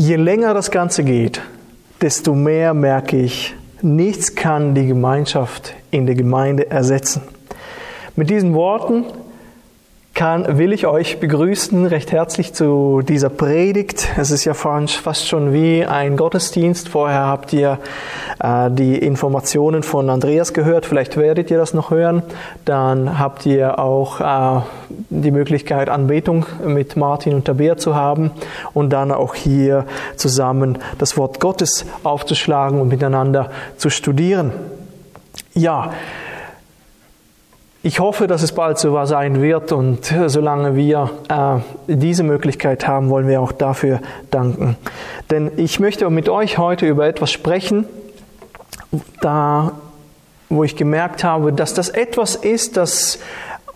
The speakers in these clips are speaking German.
Je länger das Ganze geht, desto mehr merke ich, nichts kann die Gemeinschaft in der Gemeinde ersetzen. Mit diesen Worten kann, will ich euch begrüßen recht herzlich zu dieser Predigt. Es ist ja fast schon wie ein Gottesdienst. Vorher habt ihr äh, die Informationen von Andreas gehört. Vielleicht werdet ihr das noch hören. Dann habt ihr auch äh, die Möglichkeit, Anbetung mit Martin und Tabea zu haben und dann auch hier zusammen das Wort Gottes aufzuschlagen und miteinander zu studieren. Ja, ich hoffe, dass es bald so sein wird und solange wir äh, diese Möglichkeit haben, wollen wir auch dafür danken. Denn ich möchte mit euch heute über etwas sprechen, da wo ich gemerkt habe, dass das etwas ist, das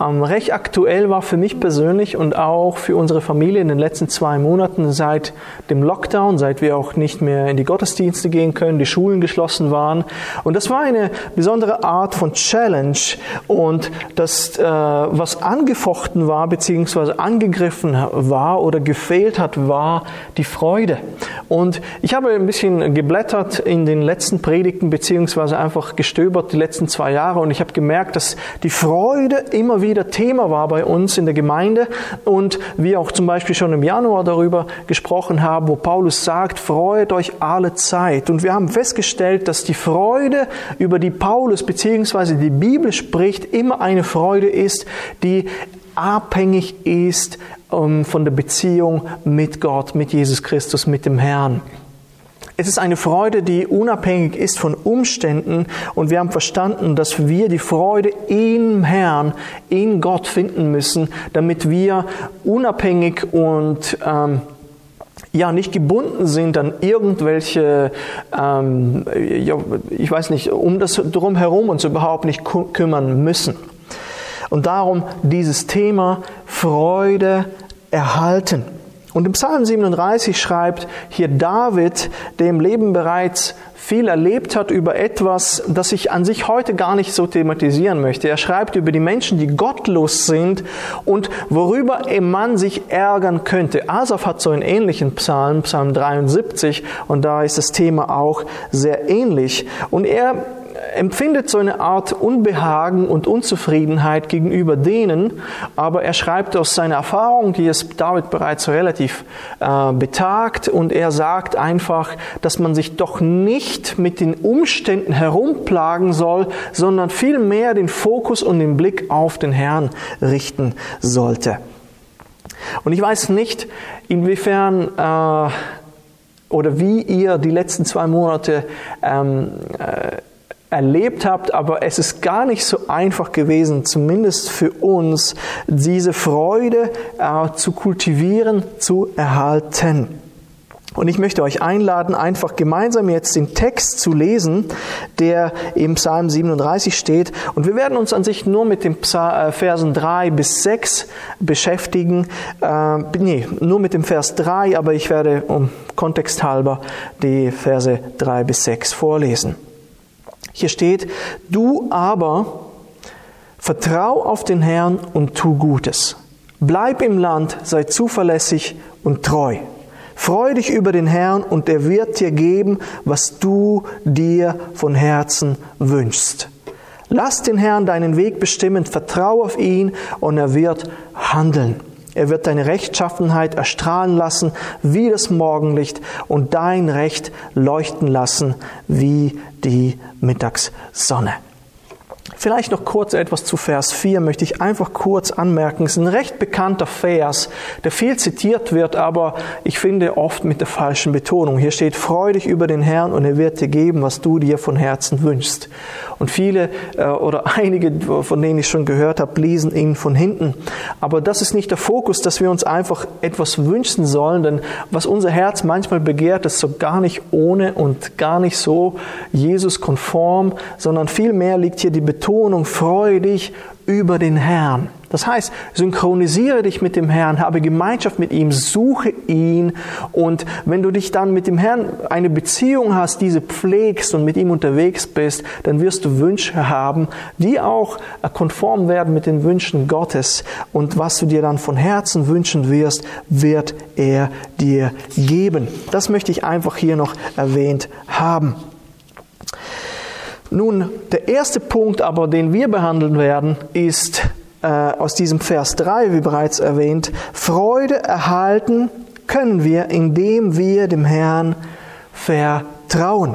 ähm, recht aktuell war für mich persönlich und auch für unsere Familie in den letzten zwei Monaten seit dem Lockdown, seit wir auch nicht mehr in die Gottesdienste gehen können, die Schulen geschlossen waren. Und das war eine besondere Art von Challenge und das, äh, was angefochten war beziehungsweise angegriffen war oder gefehlt hat, war die Freude. Und ich habe ein bisschen geblättert in den letzten Predigten beziehungsweise einfach gestöbert die letzten zwei Jahre und ich habe gemerkt, dass die Freude immer wieder Thema war bei uns in der Gemeinde und wir auch zum Beispiel schon im Januar darüber gesprochen haben, wo Paulus sagt, freut euch alle Zeit. Und wir haben festgestellt, dass die Freude, über die Paulus bzw. die Bibel spricht, immer eine Freude ist, die abhängig ist ähm, von der Beziehung mit Gott, mit Jesus Christus, mit dem Herrn. Es ist eine Freude, die unabhängig ist von Umständen und wir haben verstanden, dass wir die Freude im Herrn, in Gott finden müssen, damit wir unabhängig und ähm, ja nicht gebunden sind an irgendwelche, ähm, ja, ich weiß nicht, um das drumherum uns überhaupt nicht kümmern müssen. Und darum dieses Thema Freude erhalten. Und im Psalm 37 schreibt hier David, der im Leben bereits viel erlebt hat über etwas, das ich an sich heute gar nicht so thematisieren möchte. Er schreibt über die Menschen, die gottlos sind und worüber ein Mann sich ärgern könnte. Asaf hat so einen ähnlichen Psalm, Psalm 73, und da ist das Thema auch sehr ähnlich. Und er empfindet so eine Art Unbehagen und Unzufriedenheit gegenüber denen, aber er schreibt aus seiner Erfahrung, die ist David bereits relativ äh, betagt, und er sagt einfach, dass man sich doch nicht mit den Umständen herumplagen soll, sondern vielmehr den Fokus und den Blick auf den Herrn richten sollte. Und ich weiß nicht, inwiefern äh, oder wie ihr die letzten zwei Monate ähm, äh, erlebt habt, aber es ist gar nicht so einfach gewesen, zumindest für uns, diese Freude äh, zu kultivieren, zu erhalten. Und ich möchte euch einladen, einfach gemeinsam jetzt den Text zu lesen, der im Psalm 37 steht. Und wir werden uns an sich nur mit den äh, Versen 3 bis 6 beschäftigen. Äh, nee, nur mit dem Vers 3, aber ich werde um Kontext halber die Verse 3 bis 6 vorlesen. Hier steht, du aber vertrau auf den Herrn und tu Gutes. Bleib im Land, sei zuverlässig und treu. Freu dich über den Herrn und er wird dir geben, was du dir von Herzen wünschst. Lass den Herrn deinen Weg bestimmen, vertrau auf ihn und er wird handeln. Er wird deine Rechtschaffenheit erstrahlen lassen wie das Morgenlicht und dein Recht leuchten lassen wie die Mittagssonne. Vielleicht noch kurz etwas zu Vers 4 möchte ich einfach kurz anmerken. Es ist ein recht bekannter Vers, der viel zitiert wird, aber ich finde oft mit der falschen Betonung. Hier steht, freu dich über den Herrn und er wird dir geben, was du dir von Herzen wünschst. Und viele äh, oder einige, von denen ich schon gehört habe, lesen ihn von hinten. Aber das ist nicht der Fokus, dass wir uns einfach etwas wünschen sollen, denn was unser Herz manchmal begehrt, ist so gar nicht ohne und gar nicht so Jesus konform, sondern vielmehr liegt hier die Betonung, freu dich über den Herrn. Das heißt, synchronisiere dich mit dem Herrn, habe Gemeinschaft mit ihm, suche ihn und wenn du dich dann mit dem Herrn eine Beziehung hast, diese pflegst und mit ihm unterwegs bist, dann wirst du Wünsche haben, die auch konform werden mit den Wünschen Gottes und was du dir dann von Herzen wünschen wirst, wird er dir geben. Das möchte ich einfach hier noch erwähnt haben. Nun, der erste Punkt aber, den wir behandeln werden, ist äh, aus diesem Vers 3, wie bereits erwähnt, Freude erhalten können wir, indem wir dem Herrn vertrauen.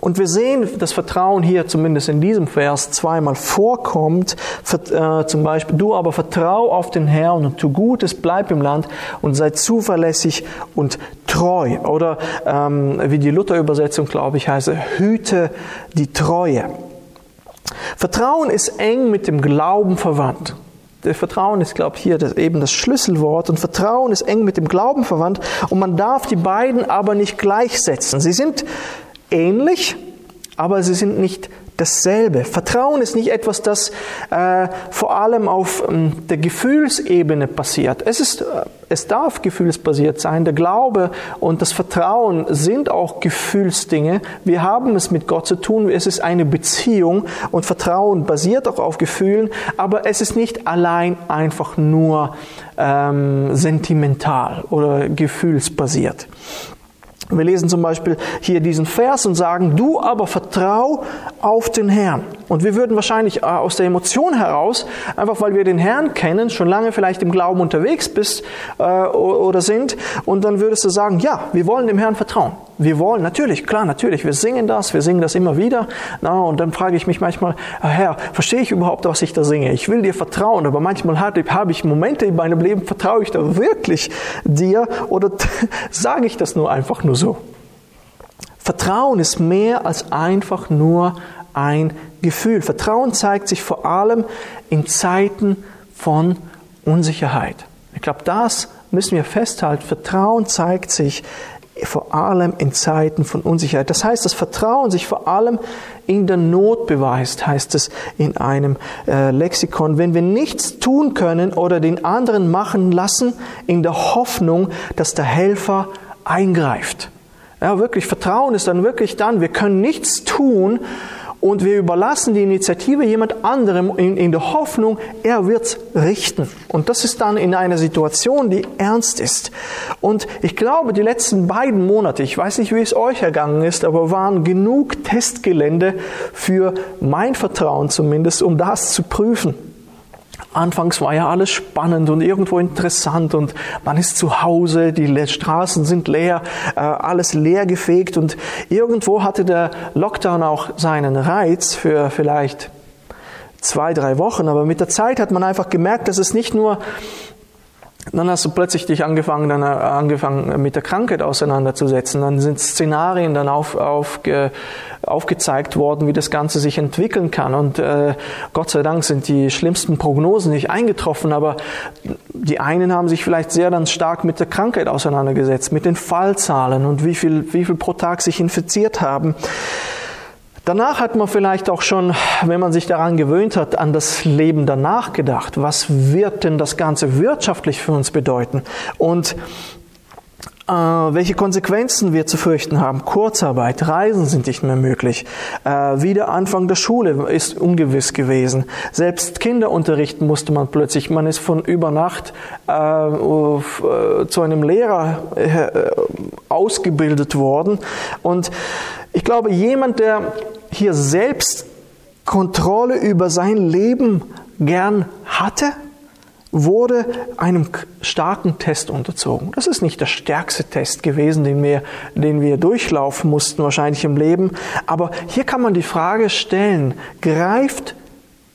Und wir sehen, dass Vertrauen hier zumindest in diesem Vers zweimal vorkommt. Äh, zum Beispiel, du aber vertrau auf den Herrn und tu Gutes, bleib im Land und sei zuverlässig und treu. Oder ähm, wie die Luther-Übersetzung, glaube ich, heißt, hüte die Treue. Vertrauen ist eng mit dem Glauben verwandt. Der Vertrauen ist, glaube ich, hier das, eben das Schlüsselwort. Und Vertrauen ist eng mit dem Glauben verwandt. Und man darf die beiden aber nicht gleichsetzen. Sie sind ähnlich, aber sie sind nicht dasselbe. Vertrauen ist nicht etwas, das äh, vor allem auf ähm, der Gefühlsebene passiert. Es, ist, äh, es darf gefühlsbasiert sein. Der Glaube und das Vertrauen sind auch Gefühlsdinge. Wir haben es mit Gott zu tun. Es ist eine Beziehung und Vertrauen basiert auch auf Gefühlen, aber es ist nicht allein einfach nur ähm, sentimental oder gefühlsbasiert. Wir lesen zum Beispiel hier diesen Vers und sagen, du aber vertrau auf den Herrn. Und wir würden wahrscheinlich äh, aus der Emotion heraus, einfach weil wir den Herrn kennen, schon lange vielleicht im Glauben unterwegs bist äh, oder sind, und dann würdest du sagen, ja, wir wollen dem Herrn vertrauen. Wir wollen, natürlich, klar, natürlich, wir singen das, wir singen das immer wieder. Na, und dann frage ich mich manchmal, ah, Herr, verstehe ich überhaupt, was ich da singe? Ich will dir vertrauen, aber manchmal habe ich Momente in meinem Leben, vertraue ich da wirklich dir oder sage ich das nur einfach nur so? Vertrauen ist mehr als einfach nur ein Gefühl. Vertrauen zeigt sich vor allem in Zeiten von Unsicherheit. Ich glaube, das müssen wir festhalten. Vertrauen zeigt sich vor allem in Zeiten von Unsicherheit. Das heißt, das Vertrauen sich vor allem in der Not beweist, heißt es in einem äh, Lexikon. Wenn wir nichts tun können oder den anderen machen lassen, in der Hoffnung, dass der Helfer eingreift. Ja, wirklich, Vertrauen ist dann wirklich dann, wir können nichts tun und wir überlassen die Initiative jemand anderem in, in der Hoffnung, er wird's richten. Und das ist dann in einer Situation, die ernst ist. Und ich glaube, die letzten beiden Monate, ich weiß nicht, wie es euch ergangen ist, aber waren genug Testgelände für mein Vertrauen zumindest, um das zu prüfen. Anfangs war ja alles spannend und irgendwo interessant und man ist zu Hause, die Straßen sind leer, äh, alles leer gefegt und irgendwo hatte der Lockdown auch seinen Reiz für vielleicht zwei, drei Wochen, aber mit der Zeit hat man einfach gemerkt, dass es nicht nur dann hast du plötzlich dich angefangen, dann äh, angefangen mit der Krankheit auseinanderzusetzen. Dann sind Szenarien dann auf, auf, aufgezeigt worden, wie das Ganze sich entwickeln kann. Und äh, Gott sei Dank sind die schlimmsten Prognosen nicht eingetroffen, aber die einen haben sich vielleicht sehr dann stark mit der Krankheit auseinandergesetzt, mit den Fallzahlen und wie viel, wie viel pro Tag sich infiziert haben. Danach hat man vielleicht auch schon, wenn man sich daran gewöhnt hat, an das Leben danach gedacht. Was wird denn das Ganze wirtschaftlich für uns bedeuten? Und äh, welche Konsequenzen wir zu fürchten haben. Kurzarbeit, Reisen sind nicht mehr möglich. Äh, wieder Anfang der Schule ist ungewiss gewesen. Selbst Kinderunterrichten musste man plötzlich. Man ist von über Nacht äh, äh zu einem Lehrer äh, ausgebildet worden. Und ich glaube, jemand, der hier selbst Kontrolle über sein Leben gern hatte, wurde einem starken Test unterzogen. Das ist nicht der stärkste Test gewesen, den wir, den wir durchlaufen mussten, wahrscheinlich im Leben. Aber hier kann man die Frage stellen, greift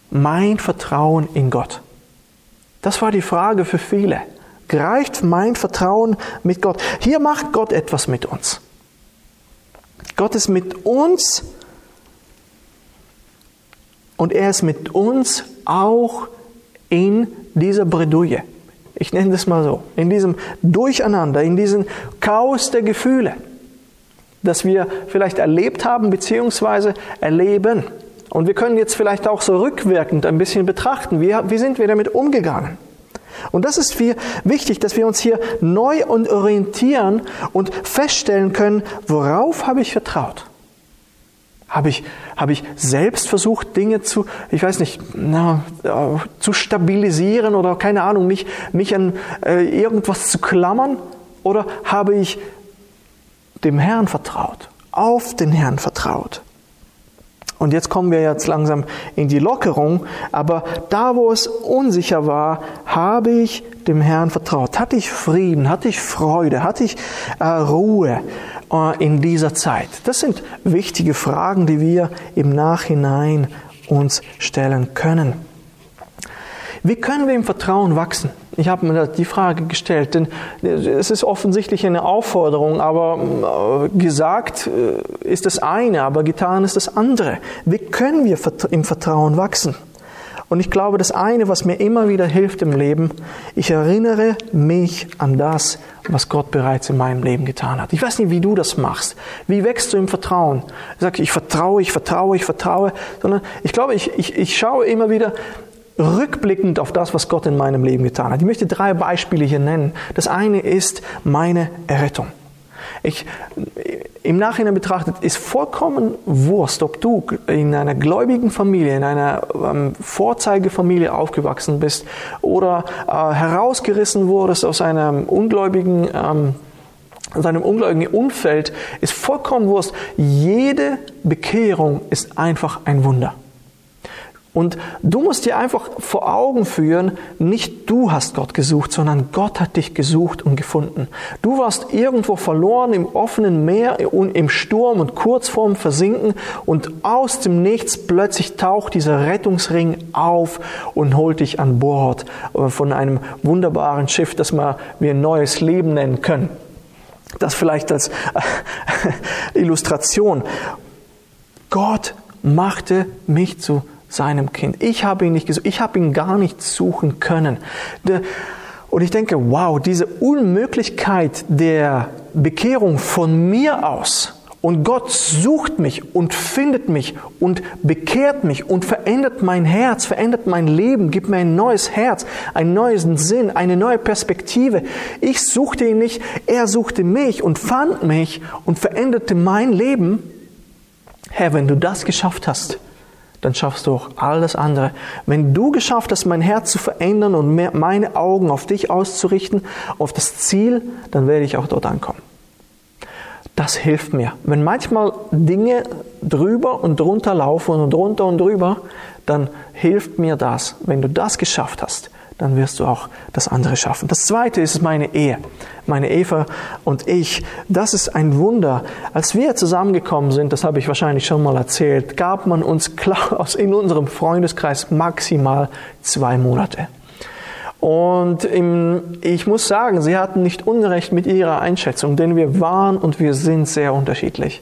mein Vertrauen in Gott? Das war die Frage für viele. Greift mein Vertrauen mit Gott? Hier macht Gott etwas mit uns. Gott ist mit uns und er ist mit uns auch in dieser Bredouille. Ich nenne das mal so. In diesem Durcheinander, in diesem Chaos der Gefühle, das wir vielleicht erlebt haben bzw. erleben. Und wir können jetzt vielleicht auch so rückwirkend ein bisschen betrachten, wie, wie sind wir damit umgegangen. Und das ist viel wichtig, dass wir uns hier neu und orientieren und feststellen können, worauf habe ich vertraut? Habe ich, habe ich selbst versucht, Dinge zu, ich weiß nicht, na, äh, zu stabilisieren oder keine Ahnung, mich, mich an äh, irgendwas zu klammern? Oder habe ich dem Herrn vertraut, auf den Herrn vertraut? Und jetzt kommen wir jetzt langsam in die Lockerung. Aber da, wo es unsicher war, habe ich dem Herrn vertraut. Hatte ich Frieden, hatte ich Freude, hatte ich äh, Ruhe äh, in dieser Zeit? Das sind wichtige Fragen, die wir im Nachhinein uns stellen können. Wie können wir im Vertrauen wachsen? Ich habe mir die Frage gestellt, denn es ist offensichtlich eine Aufforderung, aber äh, gesagt äh, ist das eine, aber getan ist das andere. Wie können wir im Vertrauen wachsen? Und ich glaube, das eine, was mir immer wieder hilft im Leben, ich erinnere mich an das, was Gott bereits in meinem Leben getan hat. Ich weiß nicht, wie du das machst. Wie wächst du im Vertrauen? Sage, ich vertraue, ich vertraue, ich vertraue, sondern ich glaube, ich, ich, ich schaue immer wieder, rückblickend auf das, was Gott in meinem Leben getan hat. Ich möchte drei Beispiele hier nennen. Das eine ist meine Errettung. Ich, Im Nachhinein betrachtet ist vollkommen Wurst, ob du in einer gläubigen Familie, in einer ähm, Vorzeigefamilie aufgewachsen bist oder äh, herausgerissen wurdest aus einem ungläubigen ähm, aus einem ungläubigen Umfeld, ist vollkommen Wurst. Jede Bekehrung ist einfach ein Wunder. Und du musst dir einfach vor Augen führen, nicht du hast Gott gesucht, sondern Gott hat dich gesucht und gefunden. Du warst irgendwo verloren im offenen Meer und im Sturm und kurz vorm Versinken und aus dem Nichts plötzlich taucht dieser Rettungsring auf und holt dich an Bord äh, von einem wunderbaren Schiff, das wir ein neues Leben nennen können. Das vielleicht als Illustration. Gott machte mich zu seinem Kind. Ich habe ihn nicht gesucht, ich habe ihn gar nicht suchen können. Und ich denke, wow, diese Unmöglichkeit der Bekehrung von mir aus und Gott sucht mich und findet mich und bekehrt mich und verändert mein Herz, verändert mein Leben, gibt mir ein neues Herz, einen neuen Sinn, eine neue Perspektive. Ich suchte ihn nicht, er suchte mich und fand mich und veränderte mein Leben. Herr, wenn du das geschafft hast, dann schaffst du auch alles andere. Wenn du geschafft hast, mein Herz zu verändern und meine Augen auf dich auszurichten, auf das Ziel, dann werde ich auch dort ankommen. Das hilft mir. Wenn manchmal Dinge drüber und drunter laufen und drunter und drüber, dann hilft mir das. Wenn du das geschafft hast, dann wirst du auch das andere schaffen. Das zweite ist meine Ehe. Meine Eva und ich, das ist ein Wunder. Als wir zusammengekommen sind, das habe ich wahrscheinlich schon mal erzählt, gab man uns klar in unserem Freundeskreis maximal zwei Monate. Und ich muss sagen, sie hatten nicht Unrecht mit ihrer Einschätzung, denn wir waren und wir sind sehr unterschiedlich.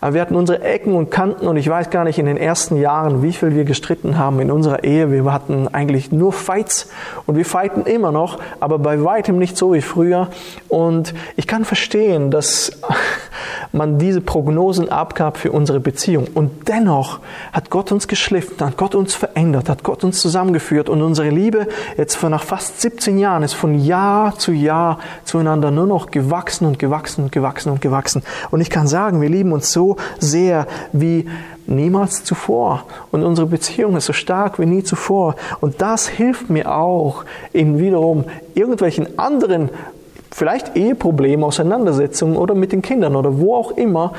Wir hatten unsere Ecken und Kanten und ich weiß gar nicht in den ersten Jahren, wie viel wir gestritten haben in unserer Ehe. Wir hatten eigentlich nur Fights und wir fighten immer noch, aber bei weitem nicht so wie früher. Und ich kann verstehen, dass man diese Prognosen abgab für unsere Beziehung. Und dennoch hat Gott uns geschliffen, hat Gott uns verändert, hat Gott uns zusammengeführt und unsere Liebe jetzt für nach fast 17 Jahren ist von Jahr zu Jahr zueinander nur noch gewachsen und gewachsen und gewachsen und gewachsen. Und ich kann sagen, wir lieben uns so sehr wie niemals zuvor. Und unsere Beziehung ist so stark wie nie zuvor. Und das hilft mir auch in wiederum irgendwelchen anderen vielleicht Eheprobleme, Auseinandersetzungen oder mit den Kindern oder wo auch immer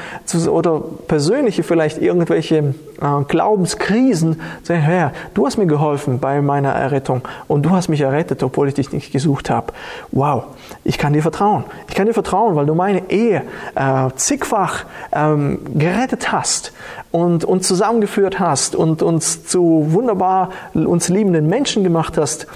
oder persönliche vielleicht irgendwelche äh, Glaubenskrisen. Sagen, Herr, du hast mir geholfen bei meiner Errettung und du hast mich errettet, obwohl ich dich nicht gesucht habe. Wow, ich kann dir vertrauen. Ich kann dir vertrauen, weil du meine Ehe äh, zigfach ähm, gerettet hast und uns zusammengeführt hast und uns zu wunderbar uns liebenden Menschen gemacht hast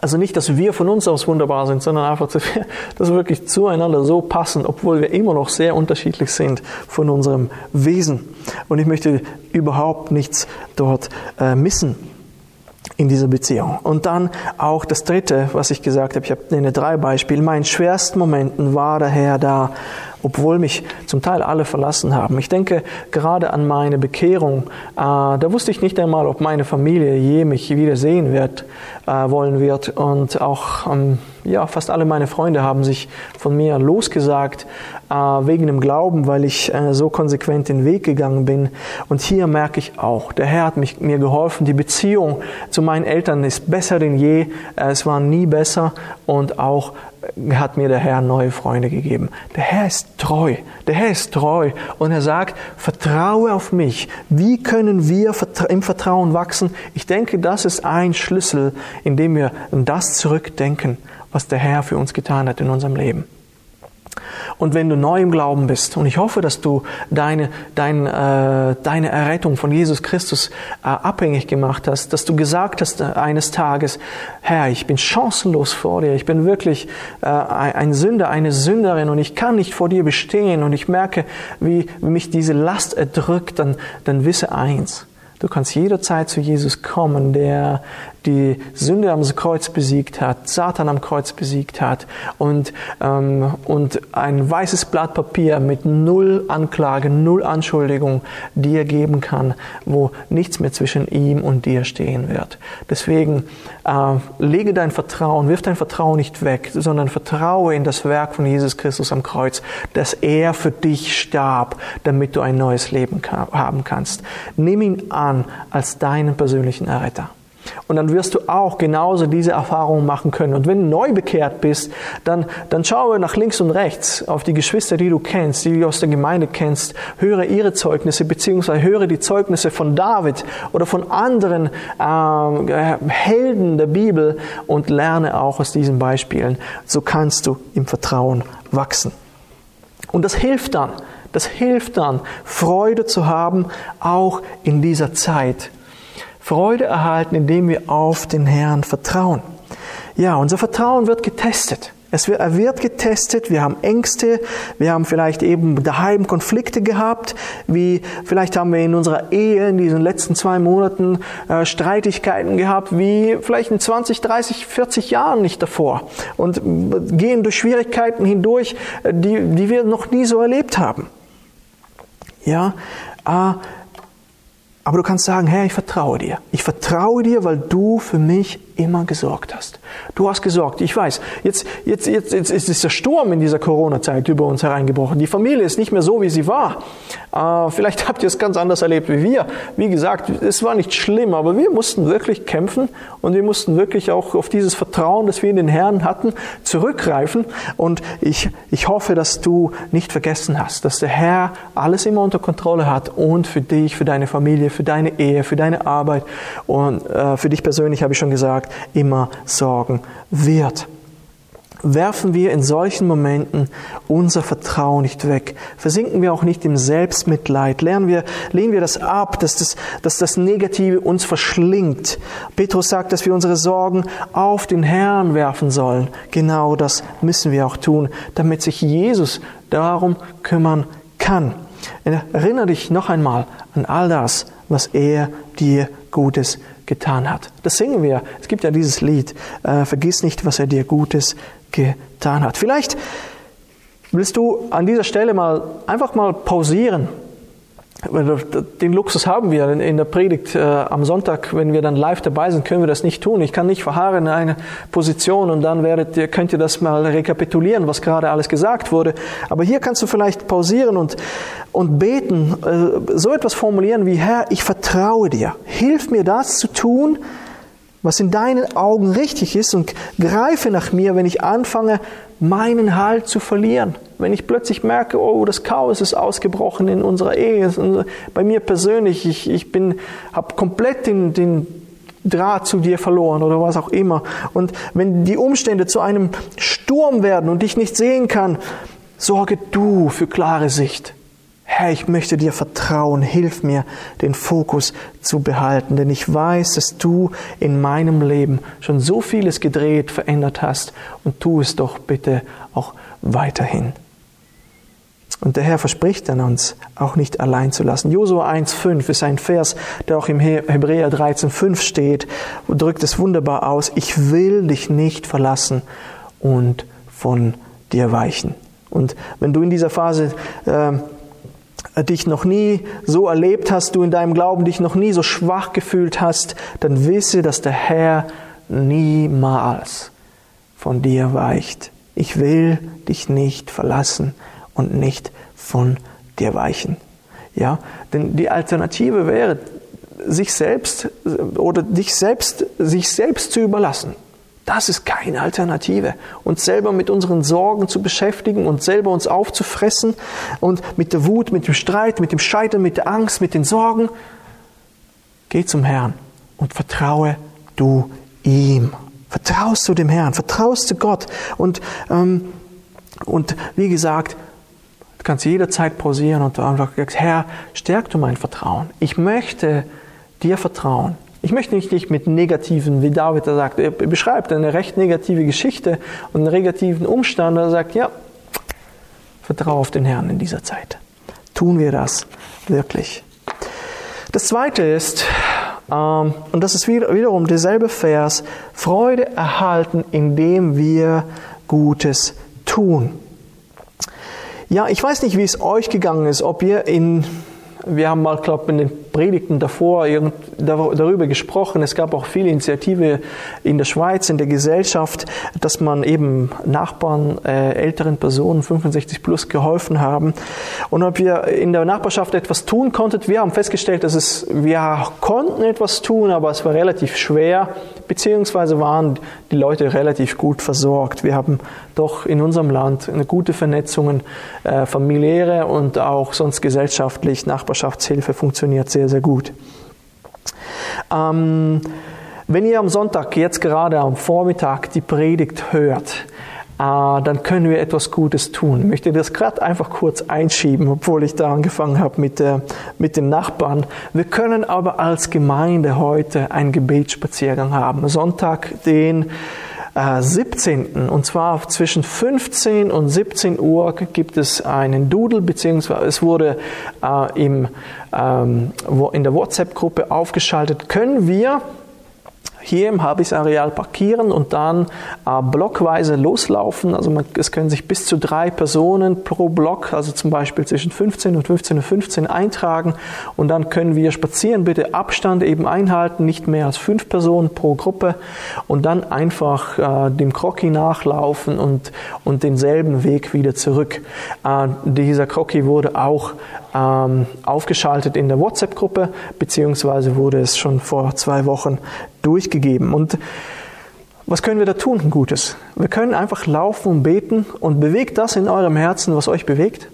also nicht, dass wir von uns aus wunderbar sind, sondern einfach, dass wir, dass wir wirklich zueinander so passen, obwohl wir immer noch sehr unterschiedlich sind von unserem Wesen. Und ich möchte überhaupt nichts dort äh, missen in dieser Beziehung. Und dann auch das dritte, was ich gesagt habe, ich habe drei Beispiele. Meinen schwersten Momenten war der Herr da, obwohl mich zum Teil alle verlassen haben. Ich denke gerade an meine Bekehrung. Äh, da wusste ich nicht einmal, ob meine Familie je mich wiedersehen wird, äh, wollen wird. Und auch ähm, ja, fast alle meine Freunde haben sich von mir losgesagt äh, wegen dem Glauben, weil ich so konsequent den Weg gegangen bin. Und hier merke ich auch, der Herr hat mich, mir geholfen. Die Beziehung zu meinen Eltern ist besser denn je. Es war nie besser und auch hat mir der Herr neue Freunde gegeben. Der Herr ist treu. Der Herr ist treu und er sagt, vertraue auf mich. Wie können wir im Vertrauen wachsen? Ich denke, das ist ein Schlüssel, indem wir an das zurückdenken was der Herr für uns getan hat in unserem Leben. Und wenn du neu im Glauben bist, und ich hoffe, dass du deine, dein, äh, deine Errettung von Jesus Christus äh, abhängig gemacht hast, dass du gesagt hast äh, eines Tages, Herr, ich bin chancenlos vor dir, ich bin wirklich äh, ein Sünder, eine Sünderin und ich kann nicht vor dir bestehen. Und ich merke, wie mich diese Last erdrückt, dann, dann wisse eins, Du kannst jederzeit zu Jesus kommen, der die Sünde am Kreuz besiegt hat, Satan am Kreuz besiegt hat und, ähm, und ein weißes Blatt Papier mit null Anklage, null Anschuldigung dir geben kann, wo nichts mehr zwischen ihm und dir stehen wird. Deswegen äh, lege dein Vertrauen, wirf dein Vertrauen nicht weg, sondern vertraue in das Werk von Jesus Christus am Kreuz, dass er für dich starb, damit du ein neues Leben haben kannst. Nimm ihn an als deinen persönlichen Erretter. Und dann wirst du auch genauso diese Erfahrungen machen können. Und wenn du neu bekehrt bist, dann, dann schaue nach links und rechts auf die Geschwister, die du kennst, die du aus der Gemeinde kennst, höre ihre Zeugnisse, beziehungsweise höre die Zeugnisse von David oder von anderen äh, Helden der Bibel und lerne auch aus diesen Beispielen. So kannst du im Vertrauen wachsen. Und das hilft dann, das hilft dann, Freude zu haben, auch in dieser Zeit. Freude erhalten, indem wir auf den Herrn vertrauen. Ja, unser Vertrauen wird getestet. Es wird, er wird getestet, wir haben Ängste, wir haben vielleicht eben daheim Konflikte gehabt, wie vielleicht haben wir in unserer Ehe in diesen letzten zwei Monaten äh, Streitigkeiten gehabt, wie vielleicht in 20, 30, 40 Jahren nicht davor und gehen durch Schwierigkeiten hindurch, äh, die, die wir noch nie so erlebt haben. Ja, äh, aber du kannst sagen, Herr, ich vertraue dir. Ich vertraue dir, weil du für mich immer gesorgt hast. Du hast gesorgt. Ich weiß, jetzt, jetzt, jetzt, jetzt ist der Sturm in dieser Corona-Zeit über uns hereingebrochen. Die Familie ist nicht mehr so, wie sie war. Äh, vielleicht habt ihr es ganz anders erlebt wie wir. Wie gesagt, es war nicht schlimm, aber wir mussten wirklich kämpfen und wir mussten wirklich auch auf dieses Vertrauen, das wir in den Herrn hatten, zurückgreifen. Und ich, ich hoffe, dass du nicht vergessen hast, dass der Herr alles immer unter Kontrolle hat und für dich, für deine Familie, für deine Ehe, für deine Arbeit und äh, für dich persönlich habe ich schon gesagt, sagt, immer sorgen wird. Werfen wir in solchen Momenten unser Vertrauen nicht weg. Versinken wir auch nicht im Selbstmitleid. Lernen wir, lehnen wir das ab, dass das, dass das Negative uns verschlingt. Petrus sagt, dass wir unsere Sorgen auf den Herrn werfen sollen. Genau das müssen wir auch tun, damit sich Jesus darum kümmern kann. Erinnere dich noch einmal an all das, was er dir Gutes getan hat. Das singen wir. Es gibt ja dieses Lied, äh, vergiss nicht, was er dir Gutes getan hat. Vielleicht willst du an dieser Stelle mal einfach mal pausieren den Luxus haben wir in der Predigt äh, am Sonntag, wenn wir dann live dabei sind, können wir das nicht tun. Ich kann nicht verharren in eine Position und dann werdet ihr, könnt ihr das mal rekapitulieren, was gerade alles gesagt wurde. Aber hier kannst du vielleicht pausieren und, und beten, äh, so etwas formulieren wie, Herr, ich vertraue dir. Hilf mir das zu tun, was in deinen Augen richtig ist und greife nach mir, wenn ich anfange, meinen Halt zu verlieren. Wenn ich plötzlich merke, oh, das Chaos ist ausgebrochen in unserer Ehe, bei mir persönlich, ich, ich bin, habe komplett den, den Draht zu dir verloren oder was auch immer. Und wenn die Umstände zu einem Sturm werden und ich nicht sehen kann, sorge du für klare Sicht. Herr, ich möchte dir vertrauen, hilf mir, den Fokus zu behalten, denn ich weiß, dass du in meinem Leben schon so vieles gedreht, verändert hast und tu es doch bitte auch weiterhin. Und der Herr verspricht dann uns, auch nicht allein zu lassen. Josua 1,5 ist ein Vers, der auch im Hebräer 13,5 steht drückt es wunderbar aus. Ich will dich nicht verlassen und von dir weichen. Und wenn du in dieser Phase äh, dich noch nie so erlebt hast, du in deinem Glauben dich noch nie so schwach gefühlt hast, dann wisse, dass der Herr niemals von dir weicht. Ich will dich nicht verlassen und nicht von dir weichen. Ja, denn die Alternative wäre, sich selbst oder dich selbst, sich selbst zu überlassen. Das ist keine Alternative. Uns selber mit unseren Sorgen zu beschäftigen und selber uns aufzufressen und mit der Wut, mit dem Streit, mit dem Scheitern, mit der Angst, mit den Sorgen. Geh zum Herrn und vertraue du ihm. Vertraust du dem Herrn, vertraust du Gott. Und, ähm, und wie gesagt, du kannst jederzeit pausieren und einfach sagen, Herr, stärk du mein Vertrauen. Ich möchte dir vertrauen. Ich möchte nicht mit negativen, wie David da sagt, er beschreibt eine recht negative Geschichte und einen negativen Umstand. Er sagt, ja, vertraue auf den Herrn in dieser Zeit. Tun wir das wirklich. Das zweite ist, ähm, und das ist wiederum derselbe Vers, Freude erhalten, indem wir Gutes tun. Ja, ich weiß nicht, wie es euch gegangen ist, ob ihr in wir haben mal, glaube ich, in den Predigten davor darüber gesprochen. Es gab auch viele Initiative in der Schweiz, in der Gesellschaft, dass man eben Nachbarn, äh, älteren Personen, 65 plus, geholfen haben. Und ob wir in der Nachbarschaft etwas tun konnten, wir haben festgestellt, dass es, wir konnten etwas tun, aber es war relativ schwer, beziehungsweise waren die Leute relativ gut versorgt. Wir haben doch in unserem Land eine gute Vernetzungen, äh, familiäre und auch sonst gesellschaftlich, Nachbarschaftshilfe funktioniert sehr, sehr gut. Ähm, wenn ihr am Sonntag, jetzt gerade am Vormittag, die Predigt hört, äh, dann können wir etwas Gutes tun. Ich möchte das gerade einfach kurz einschieben, obwohl ich da angefangen habe mit, äh, mit den Nachbarn. Wir können aber als Gemeinde heute einen Gebetsspaziergang haben. Sonntag, den 17. Äh, und zwar zwischen 15 und 17 Uhr gibt es einen Doodle, beziehungsweise es wurde äh, im, ähm, in der WhatsApp-Gruppe aufgeschaltet. Können wir hier im Habis-Areal parkieren und dann äh, blockweise loslaufen. Also man, es können sich bis zu drei Personen pro Block, also zum Beispiel zwischen 15 und 15 und 15 eintragen und dann können wir spazieren. Bitte Abstand eben einhalten, nicht mehr als fünf Personen pro Gruppe und dann einfach äh, dem Crocky nachlaufen und, und denselben Weg wieder zurück. Äh, dieser Crocky wurde auch ähm, aufgeschaltet in der WhatsApp-Gruppe, beziehungsweise wurde es schon vor zwei Wochen durchgegeben. Und was können wir da tun, Gutes? Wir können einfach laufen und beten und bewegt das in eurem Herzen, was euch bewegt.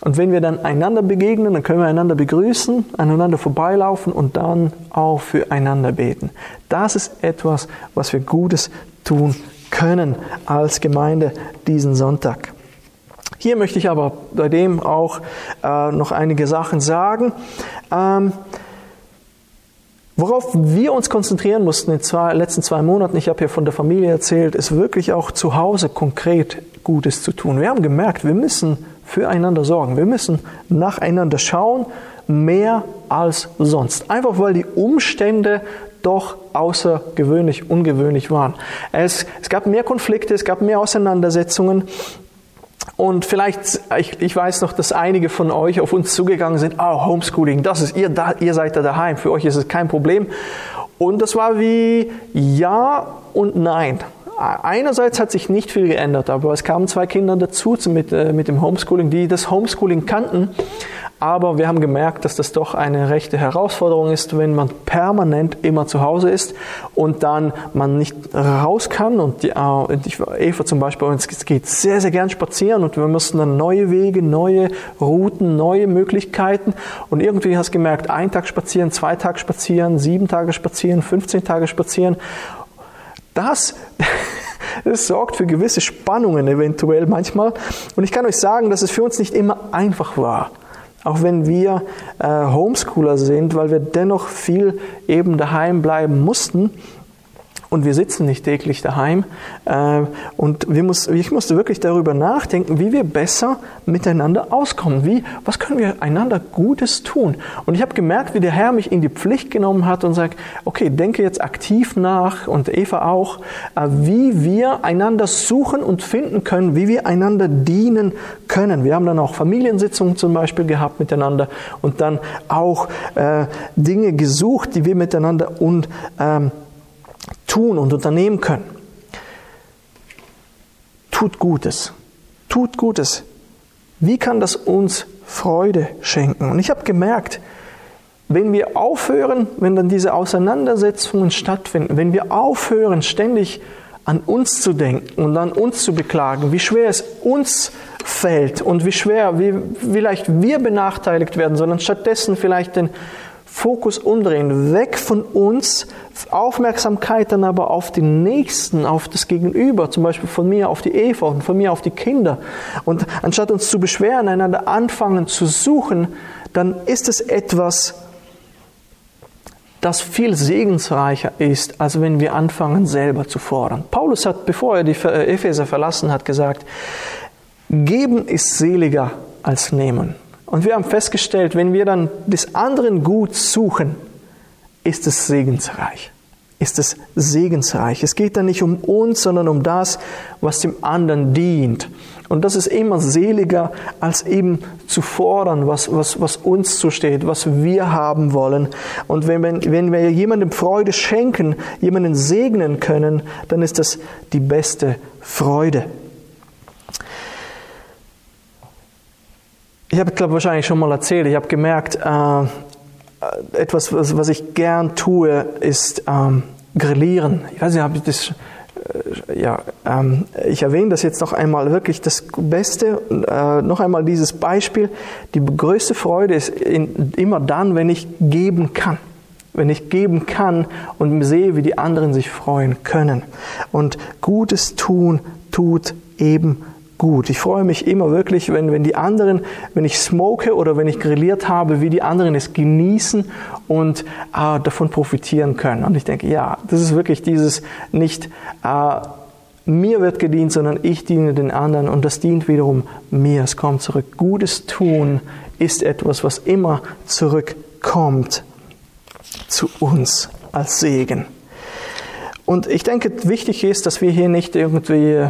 Und wenn wir dann einander begegnen, dann können wir einander begrüßen, aneinander vorbeilaufen und dann auch füreinander beten. Das ist etwas, was wir Gutes tun können als Gemeinde diesen Sonntag. Hier möchte ich aber bei dem auch äh, noch einige Sachen sagen. Ähm, Worauf wir uns konzentrieren mussten in den letzten zwei Monaten, ich habe ja von der Familie erzählt, ist wirklich auch zu Hause konkret Gutes zu tun. Wir haben gemerkt, wir müssen füreinander sorgen, wir müssen nacheinander schauen, mehr als sonst. Einfach weil die Umstände doch außergewöhnlich, ungewöhnlich waren. Es, es gab mehr Konflikte, es gab mehr Auseinandersetzungen und vielleicht, ich, ich weiß noch, dass einige von euch auf uns zugegangen sind, oh, Homeschooling, das ist, ihr, da, ihr seid da daheim, für euch ist es kein Problem. Und das war wie ja und nein. Einerseits hat sich nicht viel geändert, aber es kamen zwei Kinder dazu mit, äh, mit dem Homeschooling, die das Homeschooling kannten aber wir haben gemerkt, dass das doch eine rechte Herausforderung ist, wenn man permanent immer zu Hause ist und dann man nicht raus kann. Und die, äh, Eva zum Beispiel, uns geht sehr, sehr gern spazieren und wir müssen dann neue Wege, neue Routen, neue Möglichkeiten. Und irgendwie hast du gemerkt, ein Tag spazieren, zwei Tage spazieren, sieben Tage spazieren, 15 Tage spazieren. Das, das sorgt für gewisse Spannungen eventuell manchmal. Und ich kann euch sagen, dass es für uns nicht immer einfach war. Auch wenn wir äh, Homeschooler sind, weil wir dennoch viel eben daheim bleiben mussten. Und wir sitzen nicht täglich daheim. Äh, und muss, ich musste wirklich darüber nachdenken, wie wir besser miteinander auskommen. Wie, was können wir einander Gutes tun? Und ich habe gemerkt, wie der Herr mich in die Pflicht genommen hat und sagt, okay, denke jetzt aktiv nach und Eva auch, äh, wie wir einander suchen und finden können, wie wir einander dienen können. Wir haben dann auch Familiensitzungen zum Beispiel gehabt miteinander und dann auch äh, Dinge gesucht, die wir miteinander und ähm, tun und unternehmen können. Tut Gutes. Tut Gutes. Wie kann das uns Freude schenken? Und ich habe gemerkt, wenn wir aufhören, wenn dann diese Auseinandersetzungen stattfinden, wenn wir aufhören, ständig an uns zu denken und an uns zu beklagen, wie schwer es uns fällt und wie schwer, wie vielleicht wir benachteiligt werden, sondern stattdessen vielleicht den Fokus umdrehen, weg von uns, Aufmerksamkeit dann aber auf den Nächsten, auf das Gegenüber, zum Beispiel von mir auf die Eva und von mir auf die Kinder. Und anstatt uns zu beschweren, einander anfangen zu suchen, dann ist es etwas, das viel segensreicher ist, als wenn wir anfangen selber zu fordern. Paulus hat, bevor er die Epheser verlassen hat, gesagt, geben ist seliger als nehmen. Und wir haben festgestellt, wenn wir dann des anderen Gut suchen, ist es segensreich. Ist es segensreich. Es geht dann nicht um uns, sondern um das, was dem anderen dient. Und das ist immer seliger, als eben zu fordern, was, was, was uns zusteht, was wir haben wollen. Und wenn, wenn, wenn wir jemandem Freude schenken, jemanden segnen können, dann ist das die beste Freude. Ich habe, glaube wahrscheinlich schon mal erzählt, ich habe gemerkt, äh, etwas, was, was, ich gern tue, ist ähm, Grillieren. Ich weiß nicht, habe ich das, äh, ja, ähm, ich erwähne das jetzt noch einmal, wirklich das Beste, äh, noch einmal dieses Beispiel. Die größte Freude ist in, immer dann, wenn ich geben kann wenn ich geben kann und sehe, wie die anderen sich freuen können. Und Gutes tun tut eben gut. Ich freue mich immer wirklich, wenn, wenn die anderen, wenn ich smoke oder wenn ich grilliert habe, wie die anderen es genießen und äh, davon profitieren können. Und ich denke, ja, das ist wirklich dieses nicht äh, mir wird gedient, sondern ich diene den anderen und das dient wiederum mir. Es kommt zurück. Gutes tun ist etwas, was immer zurückkommt zu uns als Segen. Und ich denke, wichtig ist, dass wir hier nicht irgendwie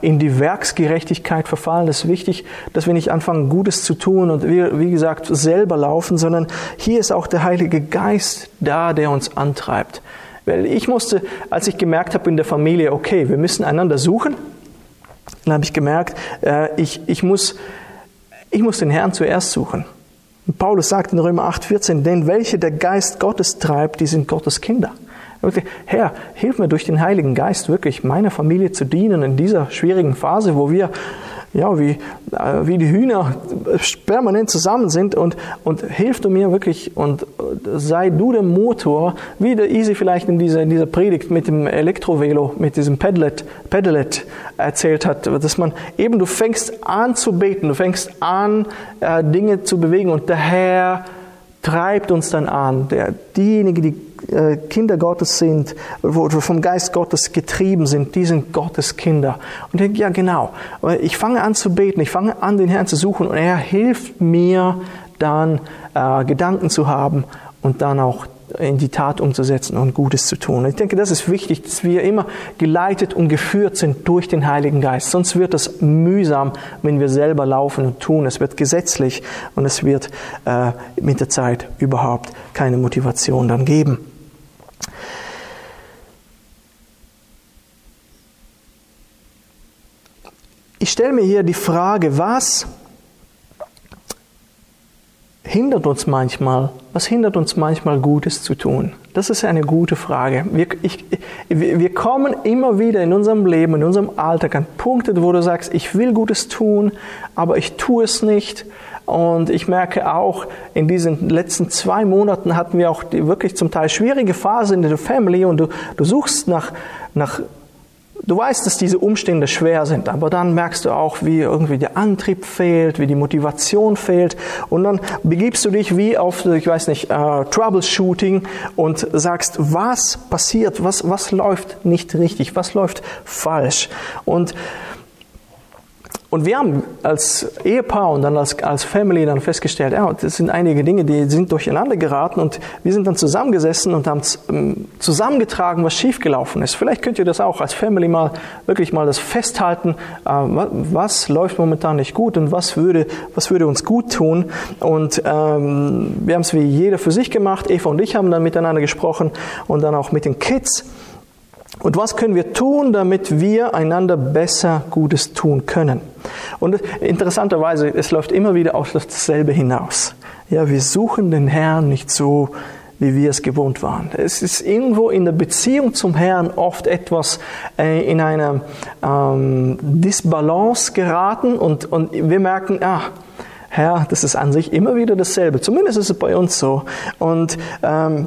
in die Werksgerechtigkeit verfallen. Es ist wichtig, dass wir nicht anfangen, Gutes zu tun und wir, wie gesagt, selber laufen, sondern hier ist auch der Heilige Geist da, der uns antreibt. Weil ich musste, als ich gemerkt habe in der Familie, okay, wir müssen einander suchen, dann habe ich gemerkt, äh, ich, ich, muss, ich muss den Herrn zuerst suchen. Paulus sagt in Römer 8,14, denn welche der Geist Gottes treibt, die sind Gottes Kinder. Herr, hilf mir durch den Heiligen Geist wirklich meiner Familie zu dienen in dieser schwierigen Phase, wo wir ja, wie, äh, wie die Hühner permanent zusammen sind und, und hilf du mir wirklich und sei du der Motor, wie der Easy vielleicht in dieser, in dieser Predigt mit dem Elektrovelo, mit diesem Pedalet, Pedalet erzählt hat, dass man eben, du fängst an zu beten, du fängst an, äh, Dinge zu bewegen und der Herr treibt uns dann an. Der, diejenigen, die Kinder Gottes sind, wo vom Geist Gottes getrieben sind, die sind Gottes Kinder. Und ich denke, ja genau, ich fange an zu beten, ich fange an, den Herrn zu suchen und er hilft mir dann äh, Gedanken zu haben und dann auch in die Tat umzusetzen und Gutes zu tun. Ich denke, das ist wichtig, dass wir immer geleitet und geführt sind durch den Heiligen Geist. Sonst wird es mühsam, wenn wir selber laufen und tun. Es wird gesetzlich und es wird äh, mit der Zeit überhaupt keine Motivation dann geben. Ich stelle mir hier die Frage, was hindert uns manchmal, was hindert uns manchmal Gutes zu tun? Das ist eine gute Frage. Wir, ich, wir kommen immer wieder in unserem Leben, in unserem Alltag an Punkte, wo du sagst, ich will Gutes tun, aber ich tue es nicht. Und ich merke auch, in diesen letzten zwei Monaten hatten wir auch die wirklich zum Teil schwierige Phase in der Family und du, du suchst nach, nach Du weißt, dass diese Umstände schwer sind, aber dann merkst du auch, wie irgendwie der Antrieb fehlt, wie die Motivation fehlt. Und dann begibst du dich wie auf, ich weiß nicht, uh, Troubleshooting und sagst, was passiert, was, was läuft nicht richtig, was läuft falsch. Und und wir haben als Ehepaar und dann als, als Family dann festgestellt, ja, das sind einige Dinge, die sind durcheinander geraten und wir sind dann zusammengesessen und haben ähm, zusammengetragen, was schiefgelaufen ist. Vielleicht könnt ihr das auch als Family mal wirklich mal das festhalten, äh, was läuft momentan nicht gut und was würde, was würde uns gut tun. Und ähm, wir haben es wie jeder für sich gemacht. Eva und ich haben dann miteinander gesprochen und dann auch mit den Kids. Und was können wir tun, damit wir einander besser Gutes tun können? Und interessanterweise, es läuft immer wieder auf dasselbe hinaus. Ja, wir suchen den Herrn nicht so, wie wir es gewohnt waren. Es ist irgendwo in der Beziehung zum Herrn oft etwas äh, in eine ähm, Disbalance geraten und, und wir merken, ah, Herr, das ist an sich immer wieder dasselbe. Zumindest ist es bei uns so. Und ähm,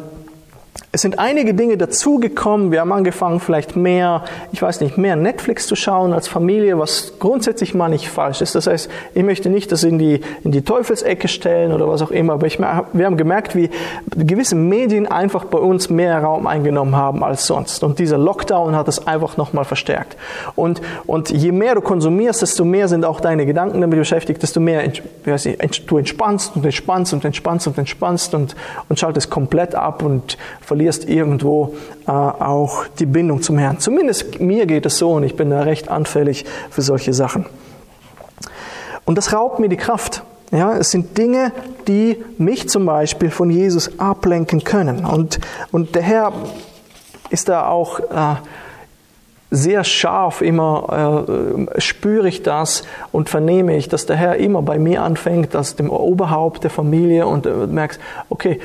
es sind einige Dinge dazugekommen. Wir haben angefangen, vielleicht mehr, ich weiß nicht, mehr Netflix zu schauen als Familie, was grundsätzlich mal nicht falsch ist. Das heißt, ich möchte nicht das in die, in die Teufelsecke stellen oder was auch immer, aber ich, wir haben gemerkt, wie gewisse Medien einfach bei uns mehr Raum eingenommen haben als sonst. Und dieser Lockdown hat es einfach nochmal verstärkt. Und, und je mehr du konsumierst, desto mehr sind auch deine Gedanken damit beschäftigt, desto mehr weiß ich, du entspannst und entspannst und entspannst und entspannst und, und schaltest komplett ab und verlierst verlierst irgendwo äh, auch die Bindung zum Herrn. Zumindest mir geht es so und ich bin da recht anfällig für solche Sachen. Und das raubt mir die Kraft. Ja, es sind Dinge, die mich zum Beispiel von Jesus ablenken können. Und, und der Herr ist da auch äh, sehr scharf immer äh, spüre ich das und vernehme ich, dass der Herr immer bei mir anfängt, als dem Oberhaupt der Familie und äh, merkst, okay,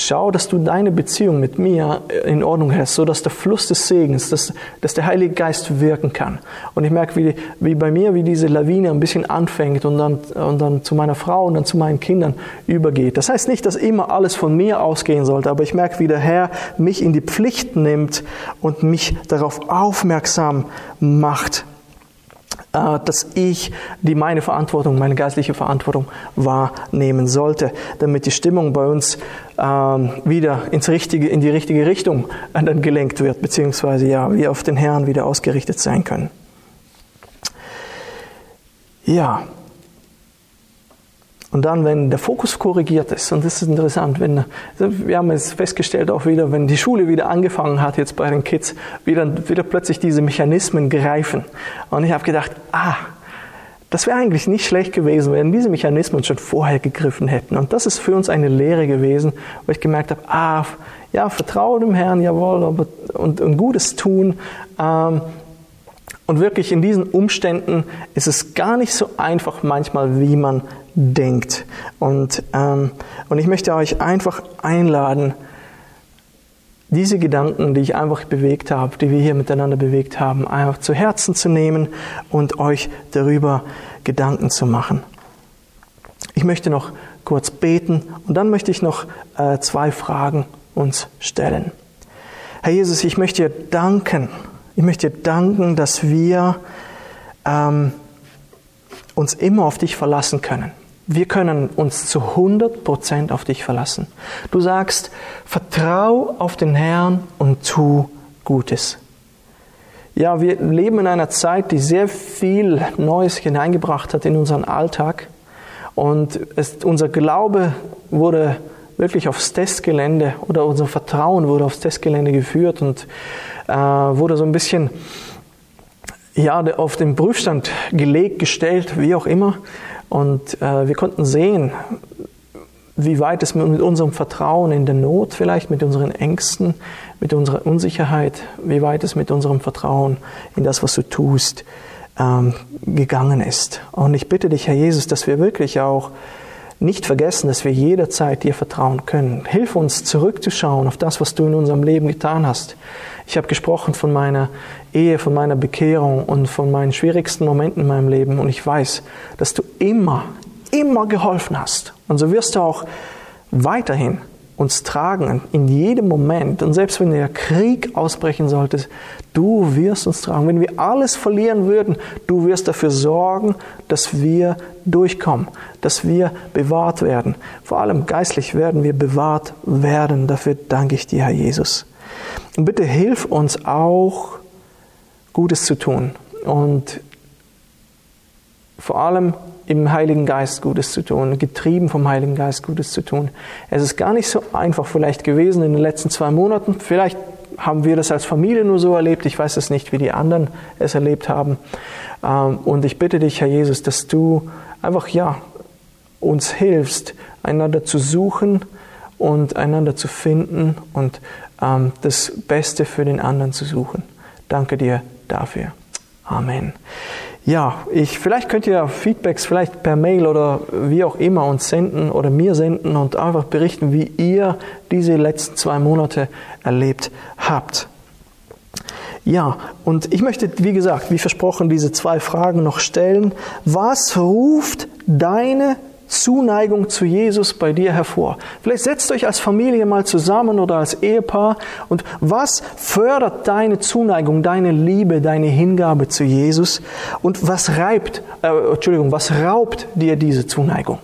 schau, dass du deine Beziehung mit mir in Ordnung hast, so dass der Fluss des Segens, dass, dass der Heilige Geist wirken kann. Und ich merke, wie, wie bei mir, wie diese Lawine ein bisschen anfängt und dann, und dann zu meiner Frau und dann zu meinen Kindern übergeht. Das heißt nicht, dass immer alles von mir ausgehen sollte, aber ich merke, wie der Herr mich in die Pflicht nimmt und mich darauf aufmerksam macht, äh, dass ich die meine Verantwortung, meine geistliche Verantwortung wahrnehmen sollte, damit die Stimmung bei uns ähm, wieder ins richtige, in die richtige Richtung äh, dann gelenkt wird, beziehungsweise ja, wir auf den Herrn wieder ausgerichtet sein können. Ja, und dann, wenn der Fokus korrigiert ist, und das ist interessant, wenn, wir haben es festgestellt auch wieder, wenn die Schule wieder angefangen hat, jetzt bei den Kids, wieder, wieder plötzlich diese Mechanismen greifen. Und ich habe gedacht, ah, das wäre eigentlich nicht schlecht gewesen, wenn diese Mechanismen schon vorher gegriffen hätten. Und das ist für uns eine Lehre gewesen, wo ich gemerkt habe, ah, ja, vertraue dem Herrn, jawohl, aber, und, und Gutes tun. Ähm, und wirklich in diesen Umständen ist es gar nicht so einfach manchmal, wie man denkt. Und, ähm, und ich möchte euch einfach einladen, diese Gedanken, die ich einfach bewegt habe, die wir hier miteinander bewegt haben, einfach zu Herzen zu nehmen und euch darüber Gedanken zu machen. Ich möchte noch kurz beten und dann möchte ich noch äh, zwei Fragen uns stellen. Herr Jesus, ich möchte dir danken. Ich möchte dir danken, dass wir ähm, uns immer auf dich verlassen können. Wir können uns zu 100% auf dich verlassen. Du sagst, vertrau auf den Herrn und tu Gutes. Ja, wir leben in einer Zeit, die sehr viel Neues hineingebracht hat in unseren Alltag. Und es, unser Glaube wurde wirklich aufs Testgelände oder unser Vertrauen wurde aufs Testgelände geführt und äh, wurde so ein bisschen ja, auf den Prüfstand gelegt, gestellt, wie auch immer. Und äh, wir konnten sehen, wie weit es mit unserem Vertrauen in der Not vielleicht, mit unseren Ängsten, mit unserer Unsicherheit, wie weit es mit unserem Vertrauen in das, was du tust, ähm, gegangen ist. Und ich bitte dich, Herr Jesus, dass wir wirklich auch nicht vergessen, dass wir jederzeit dir vertrauen können. Hilf uns zurückzuschauen auf das, was du in unserem Leben getan hast. Ich habe gesprochen von meiner Ehe, von meiner Bekehrung und von meinen schwierigsten Momenten in meinem Leben und ich weiß, dass du immer, immer geholfen hast. Und so wirst du auch weiterhin uns tragen in jedem Moment. Und selbst wenn der Krieg ausbrechen sollte, du wirst uns tragen. Wenn wir alles verlieren würden, du wirst dafür sorgen, dass wir durchkommen, dass wir bewahrt werden. Vor allem geistlich werden wir bewahrt werden. Dafür danke ich dir, Herr Jesus. Und bitte hilf uns auch, Gutes zu tun. Und vor allem im Heiligen Geist Gutes zu tun, getrieben vom Heiligen Geist Gutes zu tun. Es ist gar nicht so einfach vielleicht gewesen in den letzten zwei Monaten. Vielleicht haben wir das als Familie nur so erlebt. Ich weiß es nicht, wie die anderen es erlebt haben. Ähm, und ich bitte dich, Herr Jesus, dass du einfach, ja, uns hilfst, einander zu suchen und einander zu finden und ähm, das Beste für den anderen zu suchen. Danke dir dafür. Amen. Ja, ich, vielleicht könnt ihr Feedbacks vielleicht per Mail oder wie auch immer uns senden oder mir senden und einfach berichten, wie ihr diese letzten zwei Monate erlebt habt. Ja, und ich möchte, wie gesagt, wie versprochen, diese zwei Fragen noch stellen. Was ruft deine Zuneigung zu Jesus bei dir hervor? Vielleicht setzt euch als Familie mal zusammen oder als Ehepaar und was fördert deine Zuneigung, deine Liebe, deine Hingabe zu Jesus und was reibt, äh, Entschuldigung, was raubt dir diese Zuneigung?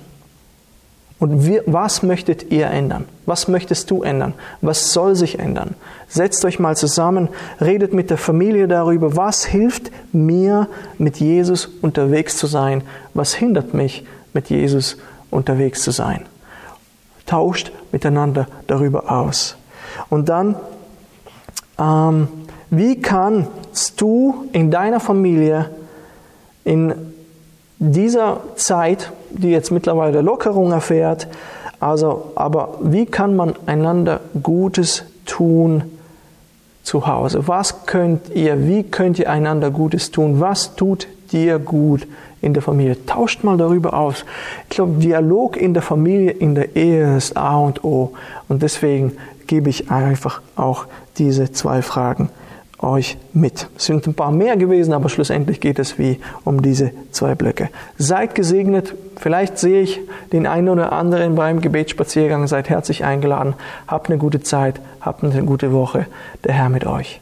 Und wir, was möchtet ihr ändern? Was möchtest du ändern? Was soll sich ändern? Setzt euch mal zusammen, redet mit der Familie darüber, was hilft mir, mit Jesus unterwegs zu sein? Was hindert mich, mit Jesus unterwegs zu sein? Tauscht miteinander darüber aus. Und dann, ähm, wie kannst du in deiner Familie in dieser Zeit, die jetzt mittlerweile Lockerung erfährt, also, aber wie kann man einander Gutes tun zu Hause? Was könnt ihr, wie könnt ihr einander Gutes tun? Was tut dir gut in der Familie? Tauscht mal darüber aus. Ich glaube, Dialog in der Familie, in der Ehe ist A und O. Und deswegen gebe ich einfach auch diese zwei Fragen euch mit. Es sind ein paar mehr gewesen, aber schlussendlich geht es wie um diese zwei Blöcke. Seid gesegnet. Vielleicht sehe ich den einen oder anderen beim Gebetsspaziergang. Seid herzlich eingeladen. Habt eine gute Zeit. Habt eine gute Woche. Der Herr mit euch.